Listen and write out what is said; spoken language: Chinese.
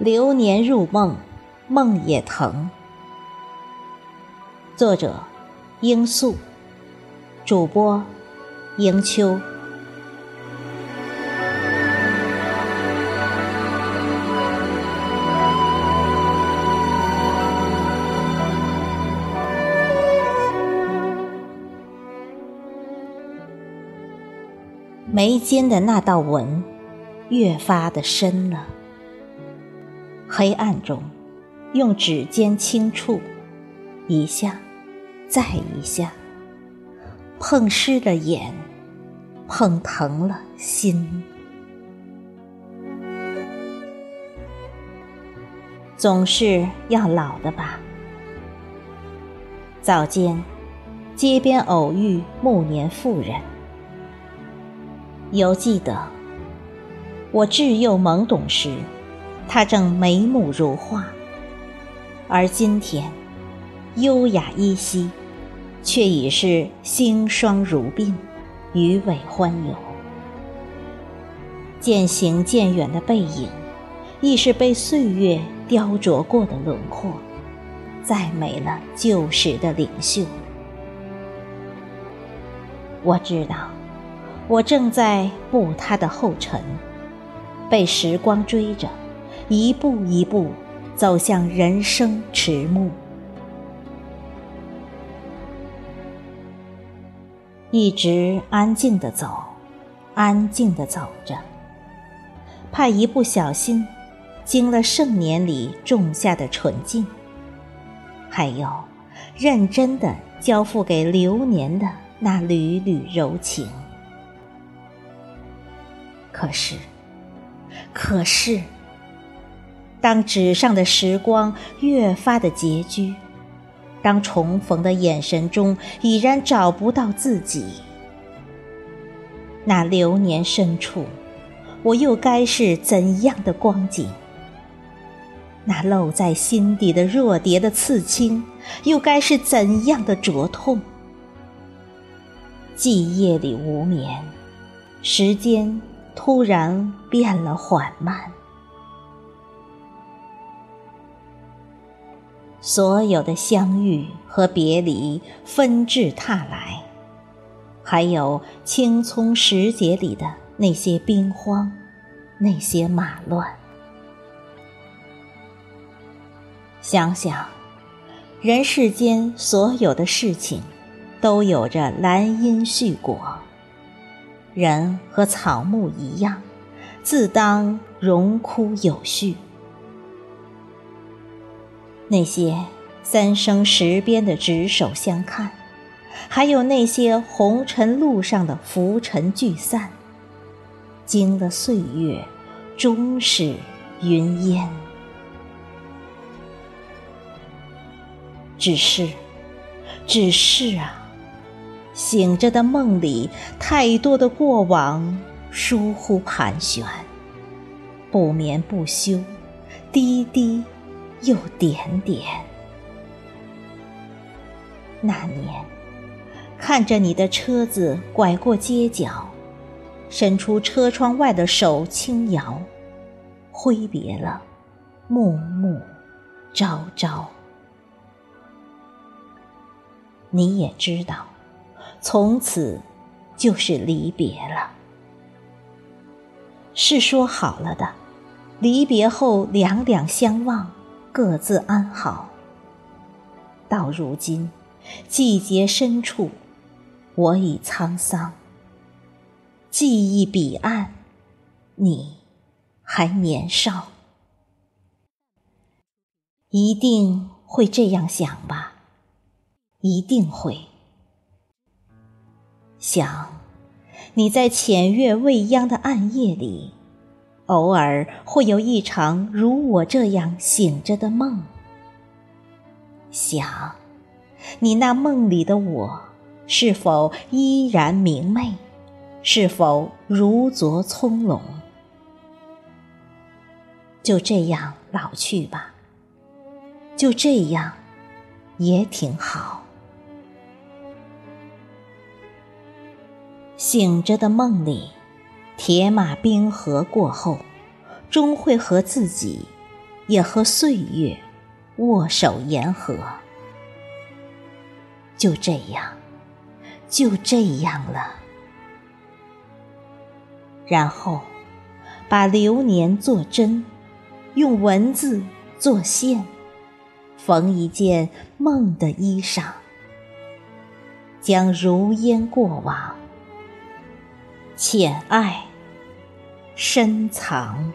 流年入梦，梦也疼。作者：罂粟，主播：迎秋。眉间的那道纹，越发的深了。黑暗中，用指尖轻触，一下，再一下，碰湿了眼，碰疼了心。总是要老的吧？早间，街边偶遇暮年妇人，犹记得我稚幼懵懂时。她正眉目如画，而今天，优雅依稀，却已是星霜如鬓，鱼尾欢游。渐行渐远的背影，亦是被岁月雕琢过的轮廓，再没了旧时的领袖。我知道，我正在步他的后尘，被时光追着。一步一步走向人生迟暮，一直安静的走，安静的走着，怕一不小心惊了盛年里种下的纯净，还有认真的交付给流年的那缕缕柔情。可是，可是。当纸上的时光越发的拮据，当重逢的眼神中已然找不到自己，那流年深处，我又该是怎样的光景？那露在心底的若蝶的刺青，又该是怎样的灼痛？记夜里无眠，时间突然变了缓慢。所有的相遇和别离纷至沓来，还有青葱时节里的那些兵荒，那些马乱。想想，人世间所有的事情，都有着兰因絮果。人和草木一样，自当荣枯有序。那些三生石边的执手相看，还有那些红尘路上的浮尘聚散，经了岁月，终是云烟。只是，只是啊，醒着的梦里，太多的过往疏忽盘旋，不眠不休，滴滴。又点点。那年，看着你的车子拐过街角，伸出车窗外的手轻摇，挥别了暮暮朝朝。你也知道，从此就是离别了。是说好了的，离别后两两相望。各自安好。到如今，季节深处，我已沧桑。记忆彼岸，你还年少。一定会这样想吧？一定会。想，你在浅月未央的暗夜里。偶尔会有一场如我这样醒着的梦，想，你那梦里的我，是否依然明媚？是否如昨葱茏？就这样老去吧，就这样，也挺好。醒着的梦里。铁马冰河过后，终会和自己也和岁月握手言和。就这样，就这样了。然后，把流年做针，用文字做线，缝一件梦的衣裳，将如烟过往，浅爱深藏。